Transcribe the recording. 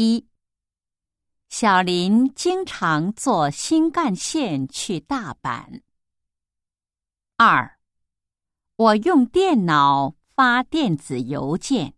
一。小林经常坐新干线去大阪。二。我用电脑发电子邮件。